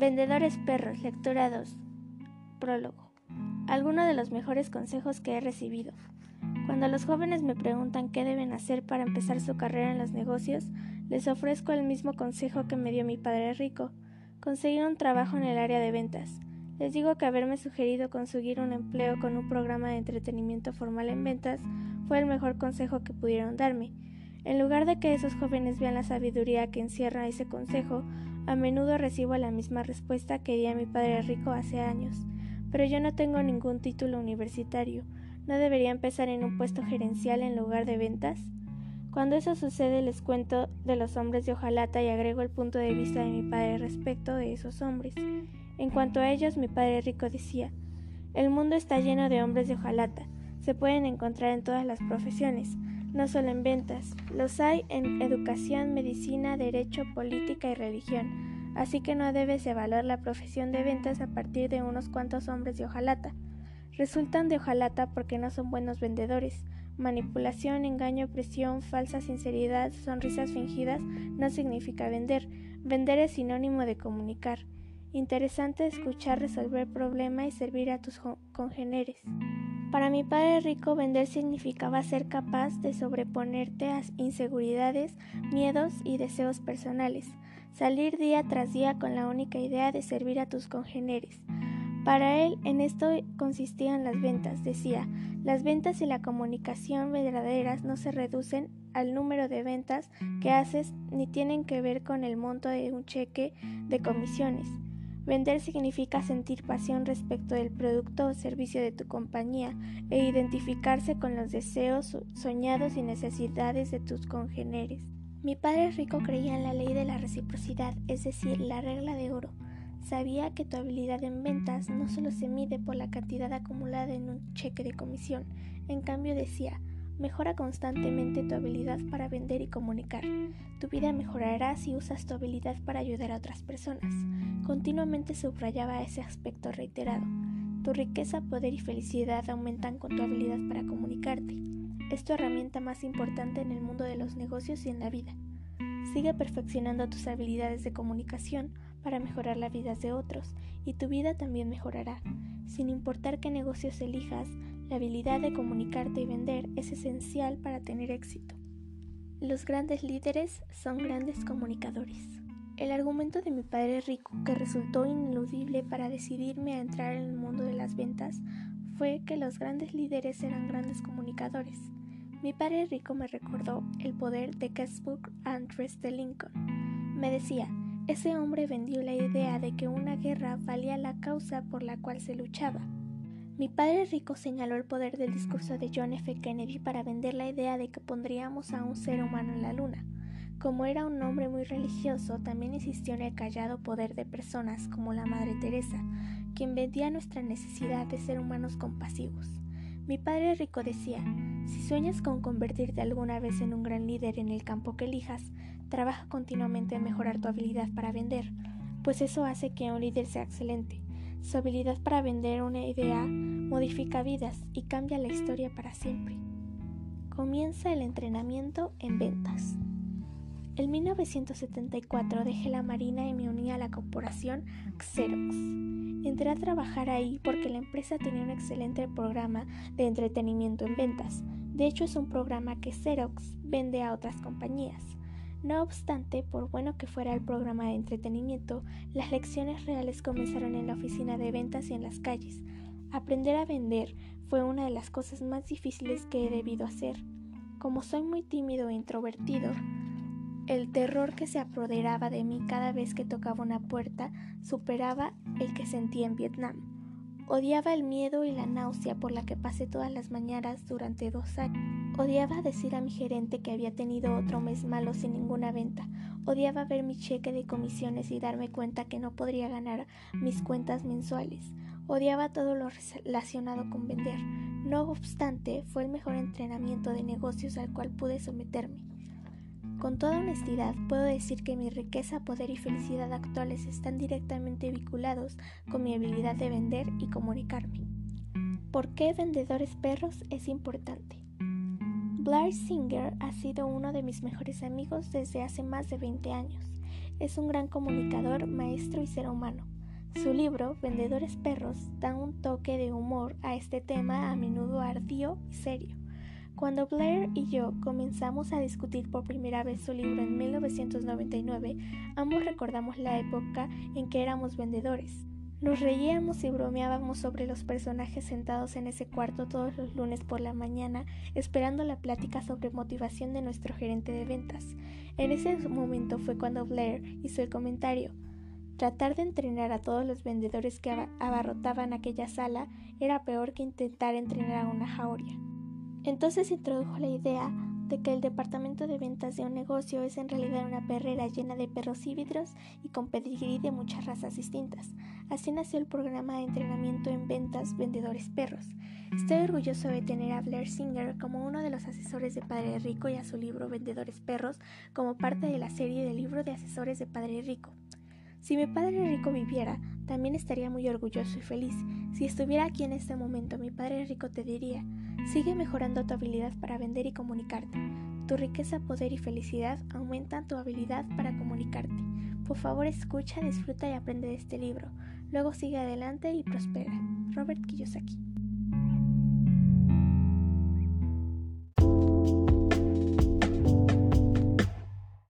Vendedores perros, lectura 2. Prólogo. Algunos de los mejores consejos que he recibido. Cuando los jóvenes me preguntan qué deben hacer para empezar su carrera en los negocios, les ofrezco el mismo consejo que me dio mi padre rico, conseguir un trabajo en el área de ventas. Les digo que haberme sugerido conseguir un empleo con un programa de entretenimiento formal en ventas fue el mejor consejo que pudieron darme. En lugar de que esos jóvenes vean la sabiduría que encierra ese consejo, a menudo recibo la misma respuesta que di a mi padre rico hace años. Pero yo no tengo ningún título universitario. ¿No debería empezar en un puesto gerencial en lugar de ventas? Cuando eso sucede les cuento de los hombres de hojalata y agrego el punto de vista de mi padre respecto de esos hombres. En cuanto a ellos, mi padre rico decía, el mundo está lleno de hombres de hojalata. Se pueden encontrar en todas las profesiones no solo en ventas, los hay en educación, medicina, derecho, política y religión, así que no debes evaluar la profesión de ventas a partir de unos cuantos hombres de hojalata. Resultan de hojalata porque no son buenos vendedores. Manipulación, engaño, presión, falsa sinceridad, sonrisas fingidas no significa vender. Vender es sinónimo de comunicar. Interesante escuchar, resolver problemas y servir a tus congéneres. Para mi padre rico, vender significaba ser capaz de sobreponerte a inseguridades, miedos y deseos personales, salir día tras día con la única idea de servir a tus congéneres. Para él, en esto consistían las ventas, decía, las ventas y la comunicación verdaderas no se reducen al número de ventas que haces ni tienen que ver con el monto de un cheque de comisiones. Vender significa sentir pasión respecto del producto o servicio de tu compañía e identificarse con los deseos, soñados y necesidades de tus congéneres. Mi padre rico creía en la ley de la reciprocidad, es decir, la regla de oro. Sabía que tu habilidad en ventas no solo se mide por la cantidad acumulada en un cheque de comisión, en cambio decía, Mejora constantemente tu habilidad para vender y comunicar. Tu vida mejorará si usas tu habilidad para ayudar a otras personas. Continuamente subrayaba ese aspecto reiterado. Tu riqueza, poder y felicidad aumentan con tu habilidad para comunicarte. Es tu herramienta más importante en el mundo de los negocios y en la vida. Sigue perfeccionando tus habilidades de comunicación para mejorar la vida de otros y tu vida también mejorará. Sin importar qué negocios elijas, la habilidad de comunicarte y vender es esencial para tener éxito. Los grandes líderes son grandes comunicadores. El argumento de mi padre rico, que resultó ineludible para decidirme a entrar en el mundo de las ventas, fue que los grandes líderes eran grandes comunicadores. Mi padre rico me recordó el poder de Gettysburg Andrés de Lincoln. Me decía, ese hombre vendió la idea de que una guerra valía la causa por la cual se luchaba. Mi padre rico señaló el poder del discurso de John F. Kennedy para vender la idea de que pondríamos a un ser humano en la luna. Como era un hombre muy religioso, también insistió en el callado poder de personas como la Madre Teresa, quien vendía nuestra necesidad de ser humanos compasivos. Mi padre rico decía, si sueñas con convertirte alguna vez en un gran líder en el campo que elijas, trabaja continuamente en mejorar tu habilidad para vender, pues eso hace que un líder sea excelente. Su habilidad para vender una idea modifica vidas y cambia la historia para siempre. Comienza el entrenamiento en ventas. En 1974 dejé la Marina y me uní a la corporación Xerox. Entré a trabajar ahí porque la empresa tenía un excelente programa de entretenimiento en ventas. De hecho, es un programa que Xerox vende a otras compañías. No obstante, por bueno que fuera el programa de entretenimiento, las lecciones reales comenzaron en la oficina de ventas y en las calles. Aprender a vender fue una de las cosas más difíciles que he debido hacer. Como soy muy tímido e introvertido, el terror que se apoderaba de mí cada vez que tocaba una puerta superaba el que sentía en Vietnam. Odiaba el miedo y la náusea por la que pasé todas las mañanas durante dos años. Odiaba decir a mi gerente que había tenido otro mes malo sin ninguna venta. Odiaba ver mi cheque de comisiones y darme cuenta que no podría ganar mis cuentas mensuales. Odiaba todo lo relacionado con vender. No obstante, fue el mejor entrenamiento de negocios al cual pude someterme. Con toda honestidad, puedo decir que mi riqueza, poder y felicidad actuales están directamente vinculados con mi habilidad de vender y comunicarme. ¿Por qué vendedores perros es importante? Blair Singer ha sido uno de mis mejores amigos desde hace más de 20 años. Es un gran comunicador, maestro y ser humano. Su libro, Vendedores Perros, da un toque de humor a este tema a menudo ardío y serio. Cuando Blair y yo comenzamos a discutir por primera vez su libro en 1999, ambos recordamos la época en que éramos vendedores. Nos reíamos y bromeábamos sobre los personajes sentados en ese cuarto todos los lunes por la mañana, esperando la plática sobre motivación de nuestro gerente de ventas. En ese momento fue cuando Blair hizo el comentario. Tratar de entrenar a todos los vendedores que abarrotaban aquella sala era peor que intentar entrenar a una jauría. Entonces introdujo la idea de que el departamento de ventas de un negocio es en realidad una perrera llena de perros híbridos y con pedigrí de muchas razas distintas. Así nació el programa de entrenamiento en ventas Vendedores Perros. Estoy orgulloso de tener a Blair Singer como uno de los asesores de Padre Rico y a su libro Vendedores Perros como parte de la serie de libro de asesores de Padre Rico. Si mi padre rico viviera, también estaría muy orgulloso y feliz. Si estuviera aquí en este momento, mi padre rico te diría, sigue mejorando tu habilidad para vender y comunicarte. Tu riqueza, poder y felicidad aumentan tu habilidad para comunicarte. Por favor, escucha, disfruta y aprende de este libro. Luego sigue adelante y prospera. Robert Kiyosaki.